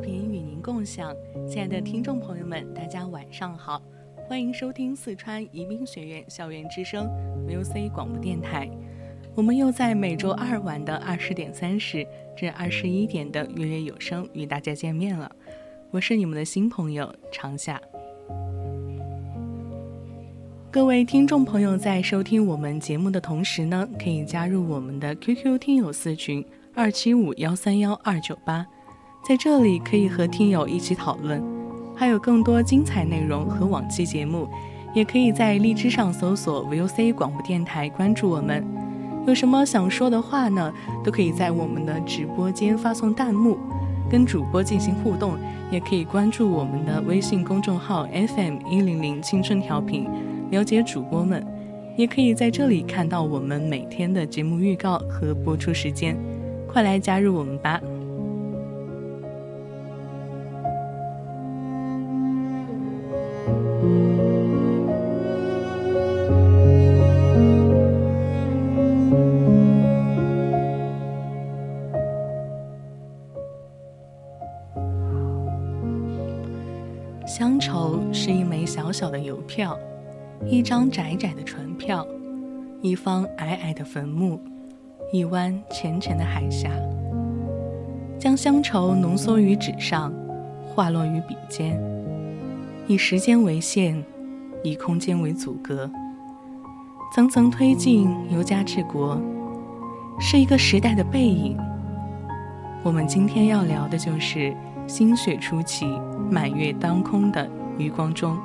频与您共享，亲爱的听众朋友们，大家晚上好，欢迎收听四川宜宾学院校园之声 VOC 广播电台。我们又在每周二晚的二十点三十至二十一点的月月有声与大家见面了。我是你们的新朋友长夏。各位听众朋友，在收听我们节目的同时呢，可以加入我们的 QQ 听友四群二七五幺三幺二九八。在这里可以和听友一起讨论，还有更多精彩内容和往期节目，也可以在荔枝上搜索 VOC 广播电台关注我们。有什么想说的话呢？都可以在我们的直播间发送弹幕，跟主播进行互动。也可以关注我们的微信公众号 FM 一零零青春调频，了解主播们。也可以在这里看到我们每天的节目预告和播出时间。快来加入我们吧！小小的邮票，一张窄窄的船票，一方矮矮的坟墓，一湾浅浅的海峡。将乡愁浓缩于纸上，化落于笔尖，以时间为线，以空间为阻隔，层层推进，由家至国，是一个时代的背影。我们今天要聊的就是心血初起。满月当空的余光中，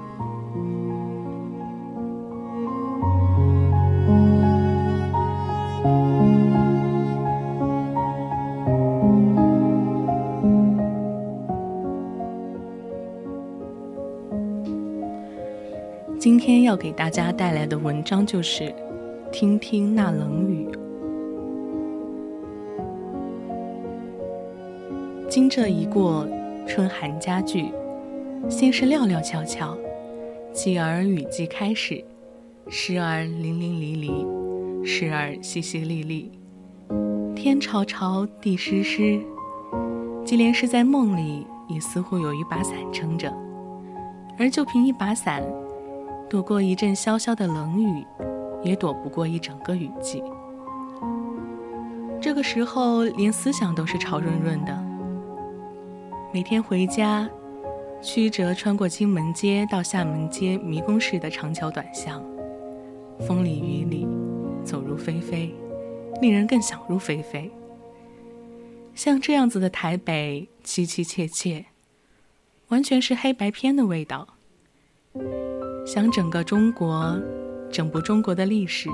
要给大家带来的文章就是《听听那冷雨》。惊蛰一过。春寒加剧，先是料料悄悄，继而雨季开始，时而淋淋漓漓，时而淅淅沥沥，天潮潮，地湿湿，即连是在梦里，也似乎有一把伞撑着，而就凭一把伞，躲过一阵潇潇的冷雨，也躲不过一整个雨季。这个时候，连思想都是潮润润的。每天回家，曲折穿过金门街到厦门街迷宫式的长桥短巷，风里雨里，走入非非，令人更想入非非。像这样子的台北，凄凄切切，完全是黑白片的味道。想整个中国，整部中国的历史，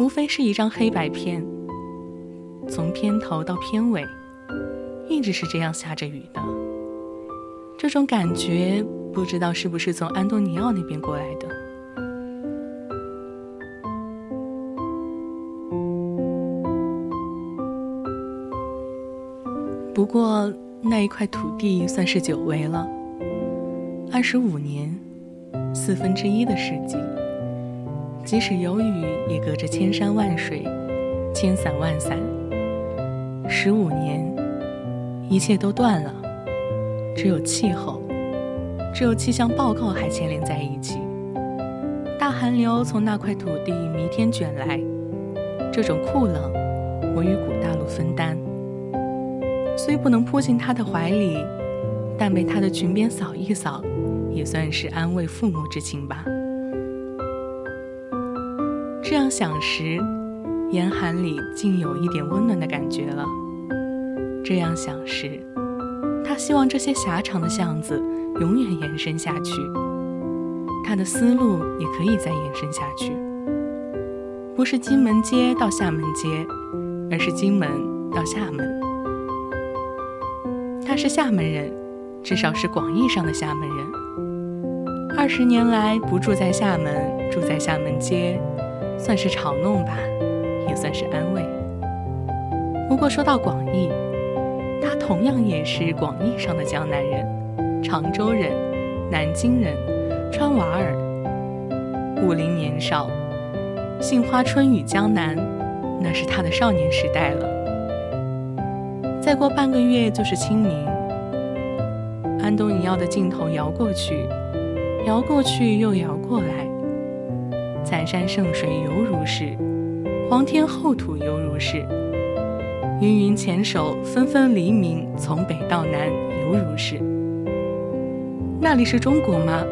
无非是一张黑白片，从片头到片尾。一直是这样下着雨的，这种感觉不知道是不是从安东尼奥那边过来的。不过那一块土地算是久违了，二十五年，四分之一的世纪，即使有雨，也隔着千山万水，千伞万伞，十五年。一切都断了，只有气候，只有气象报告还牵连在一起。大寒流从那块土地弥天卷来，这种酷冷，我与古大陆分担。虽不能扑进他的怀里，但被他的裙边扫一扫，也算是安慰父母之情吧。这样想时，严寒里竟有一点温暖的感觉了。这样想时，他希望这些狭长的巷子永远延伸下去。他的思路也可以再延伸下去，不是金门街到厦门街，而是金门到厦门。他是厦门人，至少是广义上的厦门人。二十年来不住在厦门，住在厦门街，算是嘲弄吧，也算是安慰。不过说到广义，他同样也是广义上的江南人，常州人，南京人。川娃儿，武陵年少，杏花春雨江南，那是他的少年时代了。再过半个月就是清明，安东尼奥的镜头摇过去，摇过去又摇过来，残山剩水犹如是，黄天厚土犹如是，芸芸前手纷纷黎明，从北到南犹如是。那里是中国吗？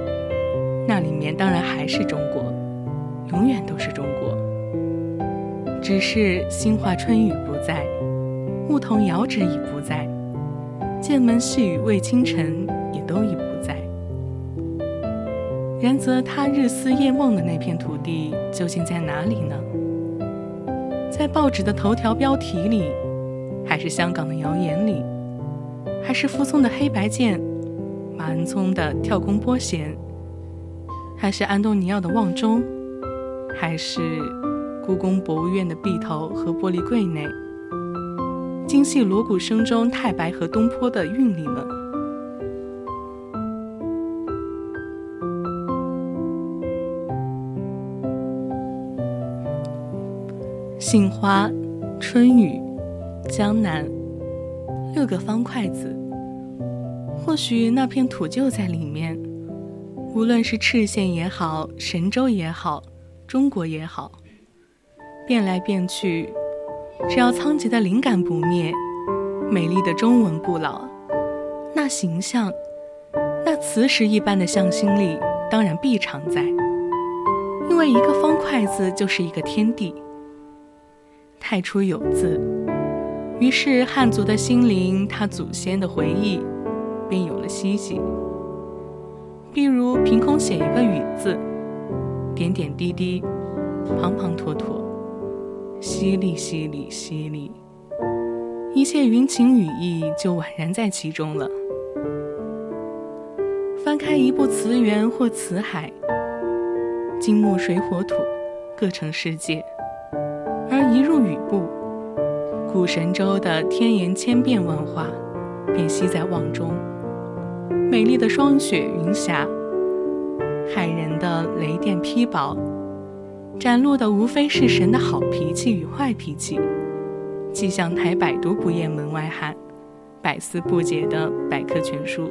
那里面当然还是中国，永远都是中国。只是杏花春雨不在，牧童遥指已不在，剑门细雨未清晨也都已原。则他日思夜梦的那片土地究竟在哪里呢？在报纸的头条标题里，还是香港的谣言里，还是傅聪的黑白键，马恩聪的跳弓拨弦？还是安东尼奥的望中，还是故宫博物院的壁头和玻璃柜内，精细锣鼓声中，太白和东坡的韵里呢？杏花、春雨、江南，六个方块字，或许那片土就在里面。无论是赤县也好，神州也好，中国也好，变来变去，只要仓颉的灵感不灭，美丽的中文不老，那形象，那磁石一般的向心力，当然必常在。因为一个方块字就是一个天地。太初有字，于是汉族的心灵，他祖先的回忆，便有了希冀。譬如凭空写一个雨字，点点滴滴，滂滂沱沱，淅沥淅沥淅沥，一切云情雨意就宛然在其中了。翻开一部词源或词海，金木水火土各成世界，而一入雨部，古神州的天颜千变万化，便悉在望中。美丽的霜雪云霞，骇人的雷电劈雹，展露的无非是神的好脾气与坏脾气。气象台百读不厌门外汉，百思不解的百科全书。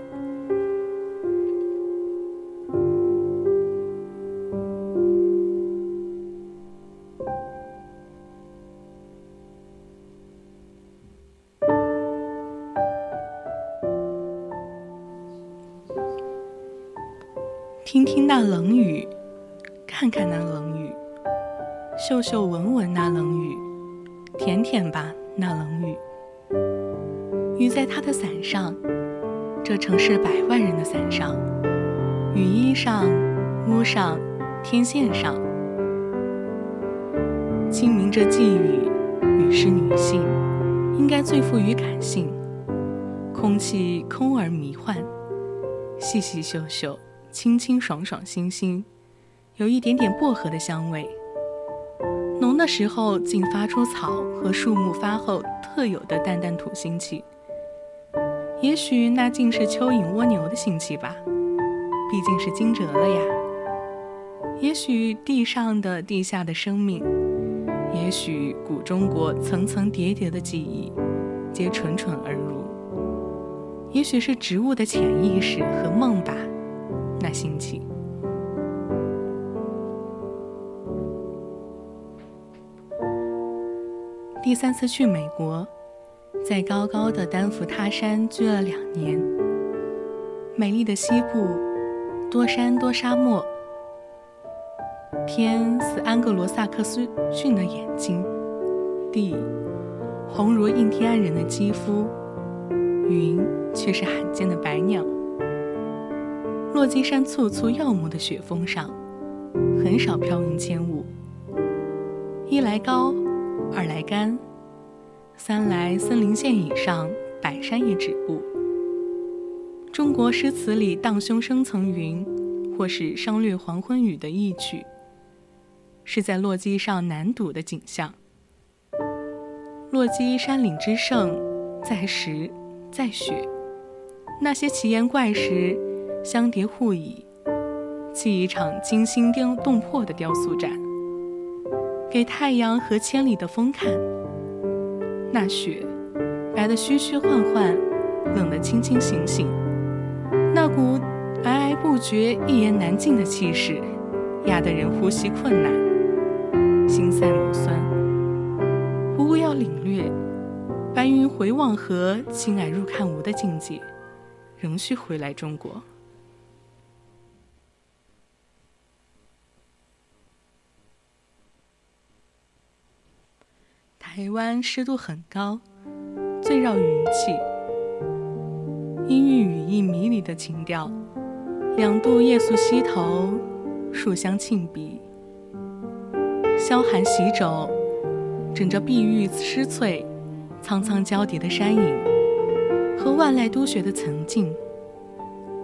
线上。清明这寄语，雨是女性，应该最富于感性。空气空而迷幻，细细嗅嗅。清清爽爽，新新，有一点点薄荷的香味。浓的时候，竟发出草和树木发后特有的淡淡土腥气。也许那竟是蚯蚓蜗牛的腥气吧，毕竟是惊蛰了呀。也许地上的地下的生命，也许古中国层层叠叠的记忆，皆蠢蠢而入。也许是植物的潜意识和梦吧，那心情。第三次去美国，在高高的丹佛他山居了两年，美丽的西部，多山多沙漠。天似安格罗萨克斯逊的眼睛，地红如印第安人的肌肤，云却是罕见的白鸟。落基山簇簇耀目的雪峰上，很少飘云千雾。一来高，二来干，三来森林线以上百山也止步。中国诗词里“荡胸生层云”或是“商略黄昏雨”的意趣，是在洛基上难睹的景象。洛基山岭之胜，在石，在雪，那些奇岩怪石。相叠互倚，砌一场惊心动魄的雕塑展，给太阳和千里的风看。那雪，白得虚虚幻幻，冷得清清醒醒，那股皑皑不绝、一言难尽的气势，压得人呼吸困难，心塞眸酸。不过要领略白云回望河，青霭入看无的境界，仍需回来中国。台湾湿度很高，最绕云气。阴郁雨意迷离的情调，两度夜宿溪头，树香沁鼻。萧寒洗肘，枕着碧玉湿翠、苍苍交叠的山影和万籁都学的曾静，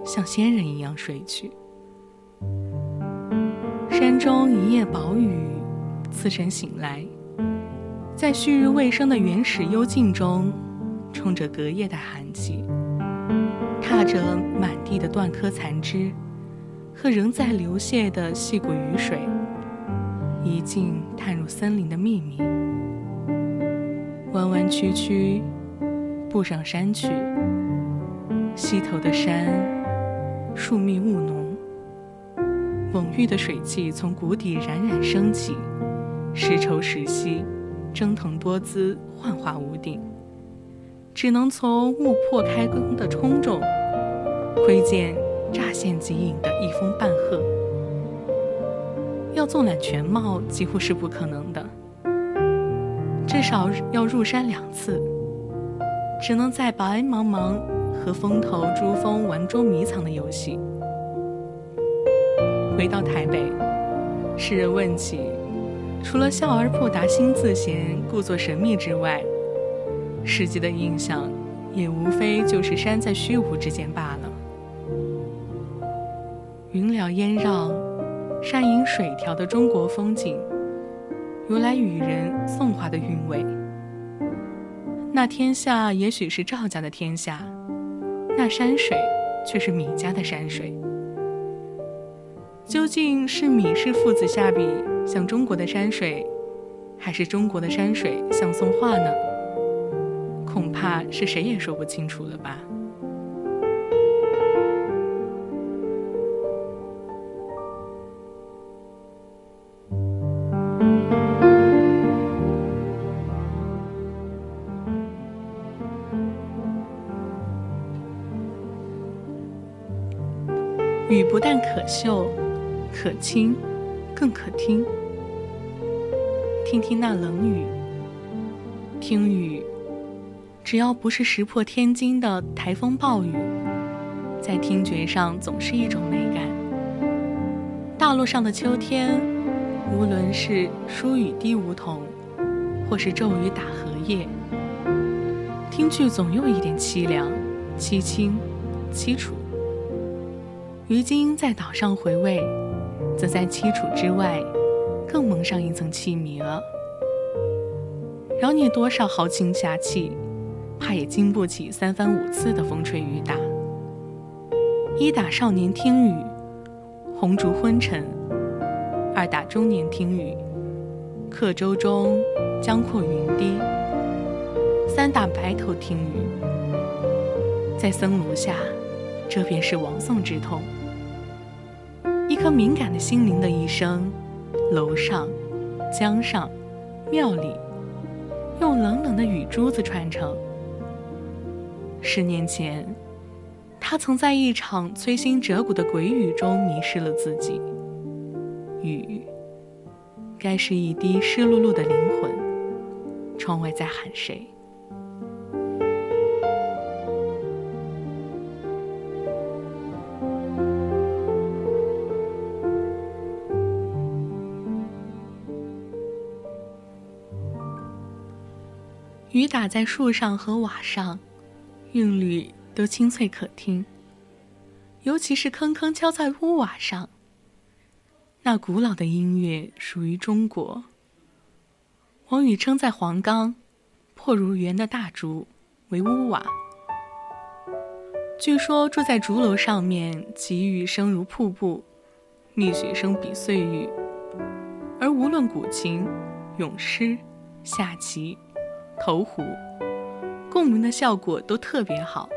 像仙人一样睡去。山中一夜薄雨，次晨醒来。在旭日未升的原始幽静中，冲着隔夜的寒气，踏着满地的断柯残枝和仍在流泻的细谷雨水，一径探入森林的秘密。弯弯曲曲，步上山去。溪头的山，树密雾浓，蓊郁的水汽从谷底冉冉升起，时稠时稀。蒸腾多姿，幻化无定，只能从雾破开光的空中窥见乍现即隐的一峰半壑。要纵览全貌，几乎是不可能的，至少要入山两次，只能在白茫茫和峰头珠峰玩捉迷藏的游戏。回到台北，世人问起。除了笑而不答、心自闲、故作神秘之外，实际的印象也无非就是山在虚无之间罢了。云缭烟绕、山隐水调的中国风景，由来与人颂华的韵味。那天下也许是赵家的天下，那山水却是米家的山水。究竟是米氏父子下笔像中国的山水，还是中国的山水像宋画呢？恐怕是谁也说不清楚了吧。不但可嗅。可亲，更可听。听听那冷雨，听雨，只要不是石破天惊的台风暴雨，在听觉上总是一种美感。大陆上的秋天，无论是疏雨滴梧桐，或是骤雨打荷叶，听去总有一点凄凉、凄清、凄楚。于今在岛上回味。则在凄楚之外，更蒙上一层凄迷了。饶你多少豪情侠气，怕也经不起三番五次的风吹雨打。一打少年听雨，红烛昏沉；二打中年听雨，客舟中江阔云低；三打白头听雨，在僧庐下，这便是亡宋之痛。一颗敏感的心灵的一生，楼上、江上、庙里，用冷冷的雨珠子串成。十年前，他曾在一场摧心折骨的鬼雨中迷失了自己。雨，该是一滴湿漉漉的灵魂。窗外在喊谁？雨打在树上和瓦上，韵律都清脆可听。尤其是铿铿敲在屋瓦上，那古老的音乐属于中国。王宇称在黄冈，破如圆的大竹为屋瓦。据说住在竹楼上面，其雨声如瀑布，蜜雪声比碎玉。而无论古琴、咏诗、下棋。投壶，共鸣的效果都特别好。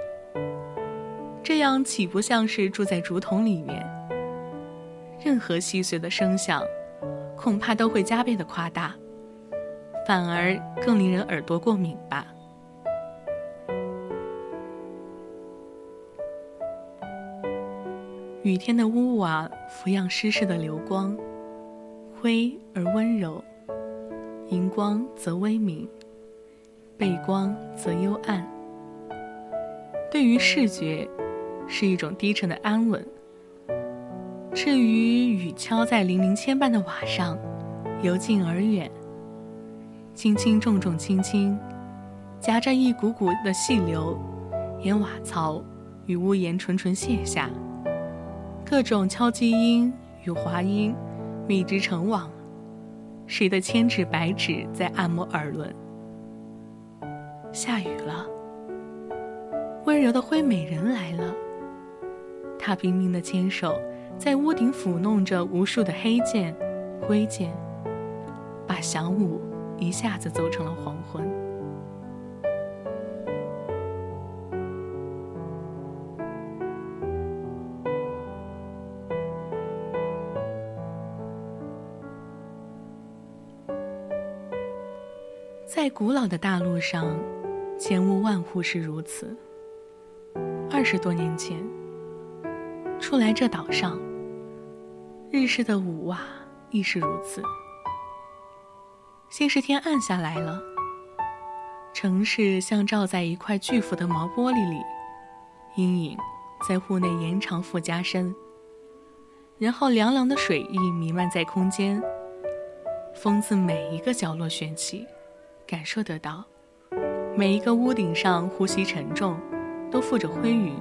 这样岂不像是住在竹筒里面？任何细碎的声响，恐怕都会加倍的夸大，反而更令人耳朵过敏吧。雨天的屋瓦俯仰湿湿的流光，灰而温柔，荧光则微明。背光则幽暗，对于视觉，是一种低沉的安稳。至于雨敲在零零千般的瓦上，由近而远，轻轻重重轻轻，夹着一股股的细流，沿瓦槽与屋檐纯纯泻下，各种敲击音与滑音，密织成网，使得千指百指在按摩耳轮。下雨了，温柔的灰美人来了。她冰冰的纤手在屋顶抚弄着无数的黑剑、灰剑，把晌午一下子走成了黄昏。在古老的大陆上。千屋万户是如此。二十多年前，初来这岛上，日式的五瓦亦是如此。先是天暗下来了，城市像罩在一块巨幅的毛玻璃里，阴影在户内延长附加深。然后凉凉的水意弥漫在空间，风自每一个角落旋起，感受得到。每一个屋顶上呼吸沉重，都附着灰云。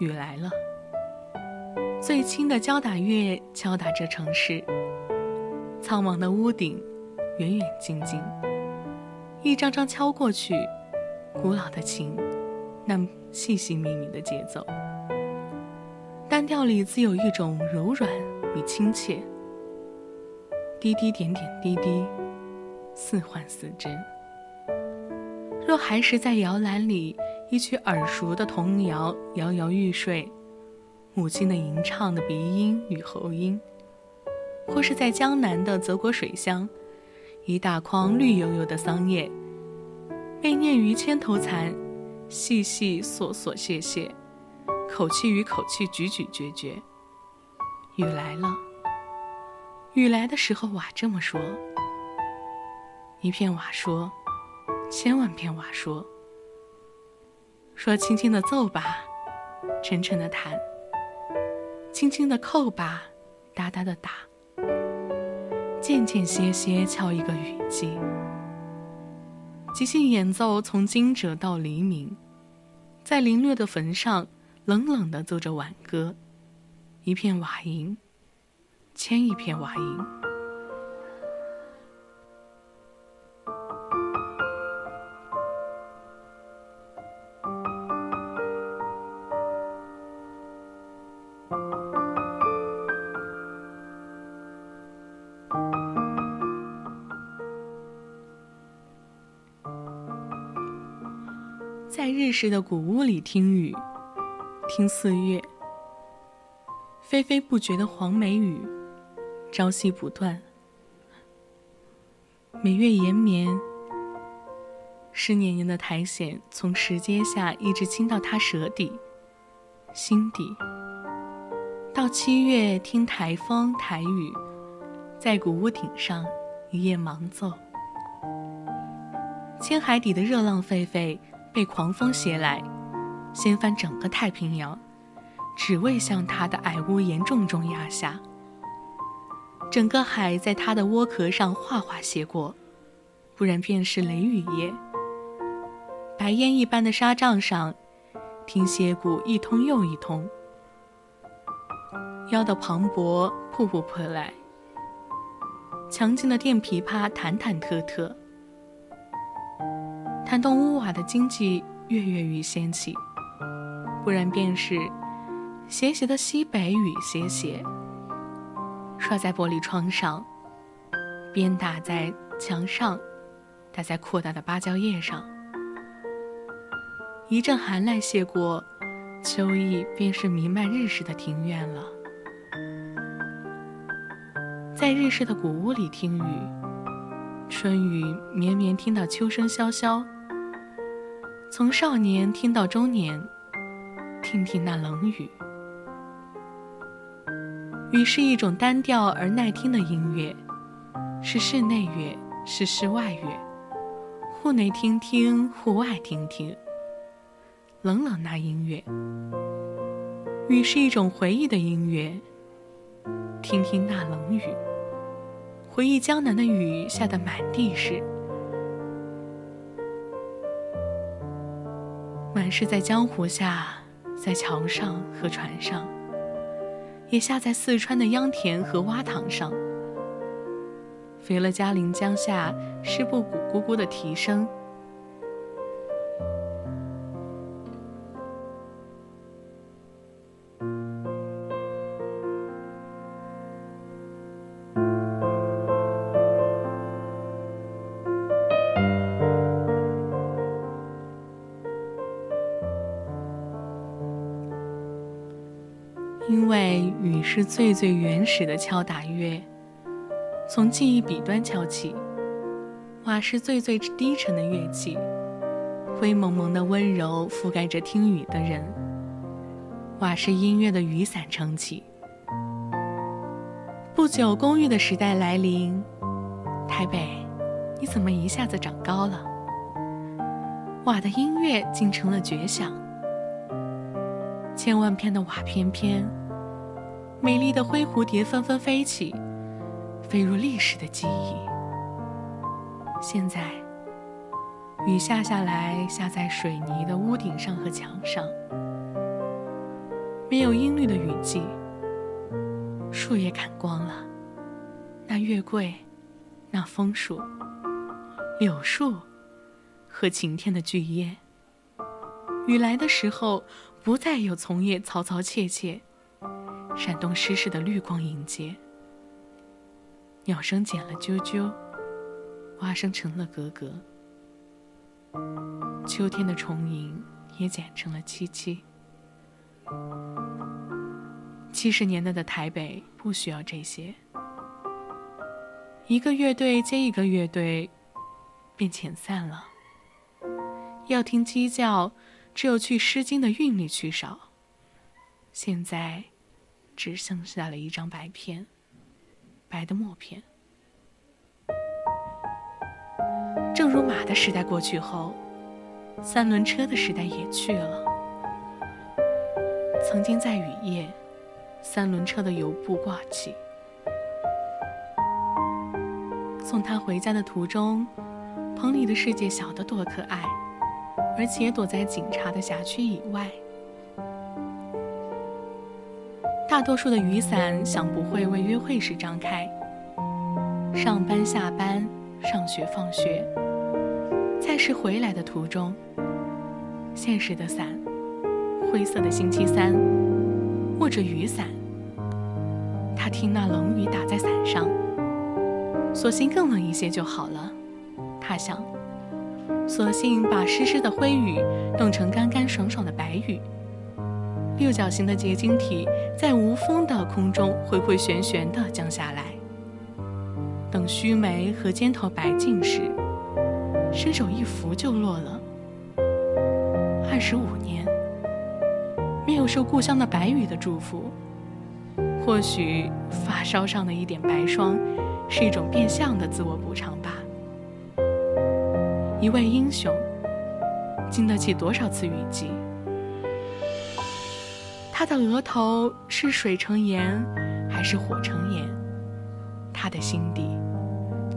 雨来了，最轻的敲打乐敲打着城市。苍茫的屋顶，远远近近，一张张敲过去，古老的琴，那细细密密的节奏，单调里自有一种柔软与亲切。滴滴点点滴滴，似幻似真。若还是在摇篮里一曲耳熟的童谣摇摇欲睡，母亲的吟唱的鼻音与喉音，或是在江南的泽国水乡，一大筐绿油油的桑叶，被念于千头蚕，细细索索谢谢，口气与口气咀咀嚼嚼。雨来了，雨来的时候瓦这么说，一片瓦说。千万片瓦说：“说轻轻的奏吧，沉沉的弹；轻轻的扣吧，哒哒的打；间间歇歇敲一个雨季。即兴演奏从惊蛰到黎明，在凌乱的坟上冷冷的奏着挽歌，一片瓦音，千一片瓦音。”日式的古屋里听雨，听四月，霏霏不绝的黄梅雨，朝夕不断。每月延绵，湿黏黏的苔藓从石阶下一直侵到他舌底、心底。到七月，听台风台雨，在古屋顶上一夜忙奏。千海底的热浪沸沸，被狂风袭来，掀翻整个太平洋，只为向他的矮屋檐重重压下。整个海在他的窝壳上哗哗泻过，不然便是雷雨夜。白烟一般的沙帐上，听斜鼓一通又一通，腰的磅礴瀑布扑来，强劲的电琵琶弹弹特特，弹动屋瓦的经济跃跃欲掀起，不然便是斜斜的西北雨斜斜，刷在玻璃窗上，边打在墙上，打在扩大的芭蕉叶上。一阵寒来谢过，秋意便是弥漫日式的庭院了。在日式的古屋里听雨，春雨绵绵听到秋声萧萧。从少年听到中年，听听那冷雨。雨是一种单调而耐听的音乐，是室内乐，是室外乐，户内听听，户外听听。冷冷那音乐，雨是一种回忆的音乐。听听那冷雨，回忆江南的雨下得满地是，管是在江湖下，在桥上和船上，也下在四川的秧田和洼塘上。肥了嘉陵江下湿布谷咕咕的啼声。是最最原始的敲打乐，从记忆笔端敲起；瓦是最最低沉的乐器，灰蒙蒙的温柔覆盖着听雨的人。瓦是音乐的雨伞撑起。不久，公寓的时代来临。台北，你怎么一下子长高了？瓦的音乐竟成了绝响。千万片的瓦片片，美丽的灰蝴蝶纷纷飞起，飞入历史的记忆。现在，雨下下来，下在水泥的屋顶上和墙上，没有音律的雨季。树叶砍光了，那月桂，那枫树，柳树，和晴天的巨叶。雨来的时候。不再有从叶嘈嘈切切，闪动湿湿的绿光迎接。鸟声减了啾啾，蛙声成了咯咯。秋天的虫吟也减成了凄凄。七十年代的台北不需要这些，一个乐队接一个乐队，便遣散了。要听鸡叫。只有去《诗经》的韵律去少，现在只剩下了一张白片，白的墨片。正如马的时代过去后，三轮车的时代也去了。曾经在雨夜，三轮车的油布挂起，送他回家的途中，棚里的世界小得多可爱。而且躲在警察的辖区以外。大多数的雨伞想不会为约会时张开。上班、下班、上学、放学，在是回来的途中。现实的伞，灰色的星期三，握着雨伞。他听那冷雨打在伞上，索性更冷一些就好了。他想。索性把湿湿的灰雨冻成干干爽爽的白雨。六角形的结晶体在无风的空中回回旋旋地降下来。等须眉和肩头白净时，伸手一拂就落了。二十五年，没有受故乡的白雨的祝福，或许发梢上的一点白霜，是一种变相的自我补偿吧。一位英雄，经得起多少次雨季？他的额头是水成盐，还是火成盐？他的心底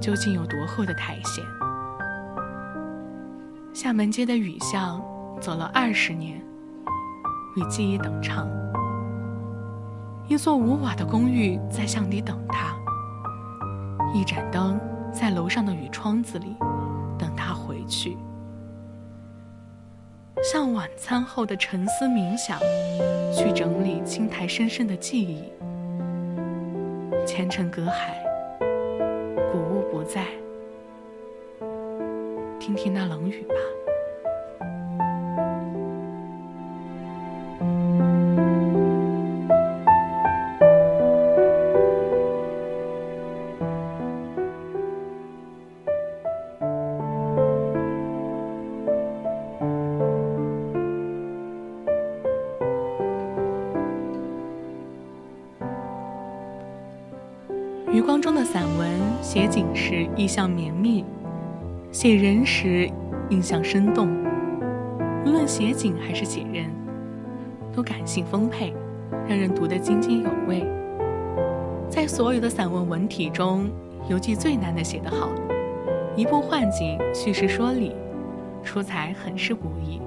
究竟有多厚的苔藓？厦门街的雨巷走了二十年，与记忆等长。一座无瓦的公寓在巷底等他，一盏灯在楼上的雨窗子里。等他回去，像晚餐后的沉思冥想，去整理青苔深深的记忆。前尘隔海，古物不在，听听那冷雨吧。写景时意象绵密，写人时印象生动。无论写景还是写人，都感性丰沛，让人读得津津有味。在所有的散文文体中，游记最难的写得好，一步换景，叙事说理，出彩很是不易。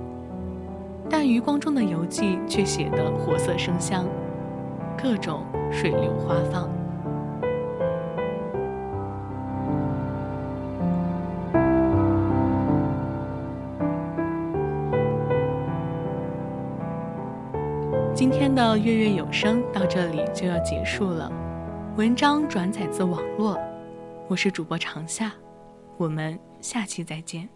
但余光中的游记却写得活色生香，各种水流花放。的月月有声到这里就要结束了，文章转载自网络，我是主播长夏，我们下期再见。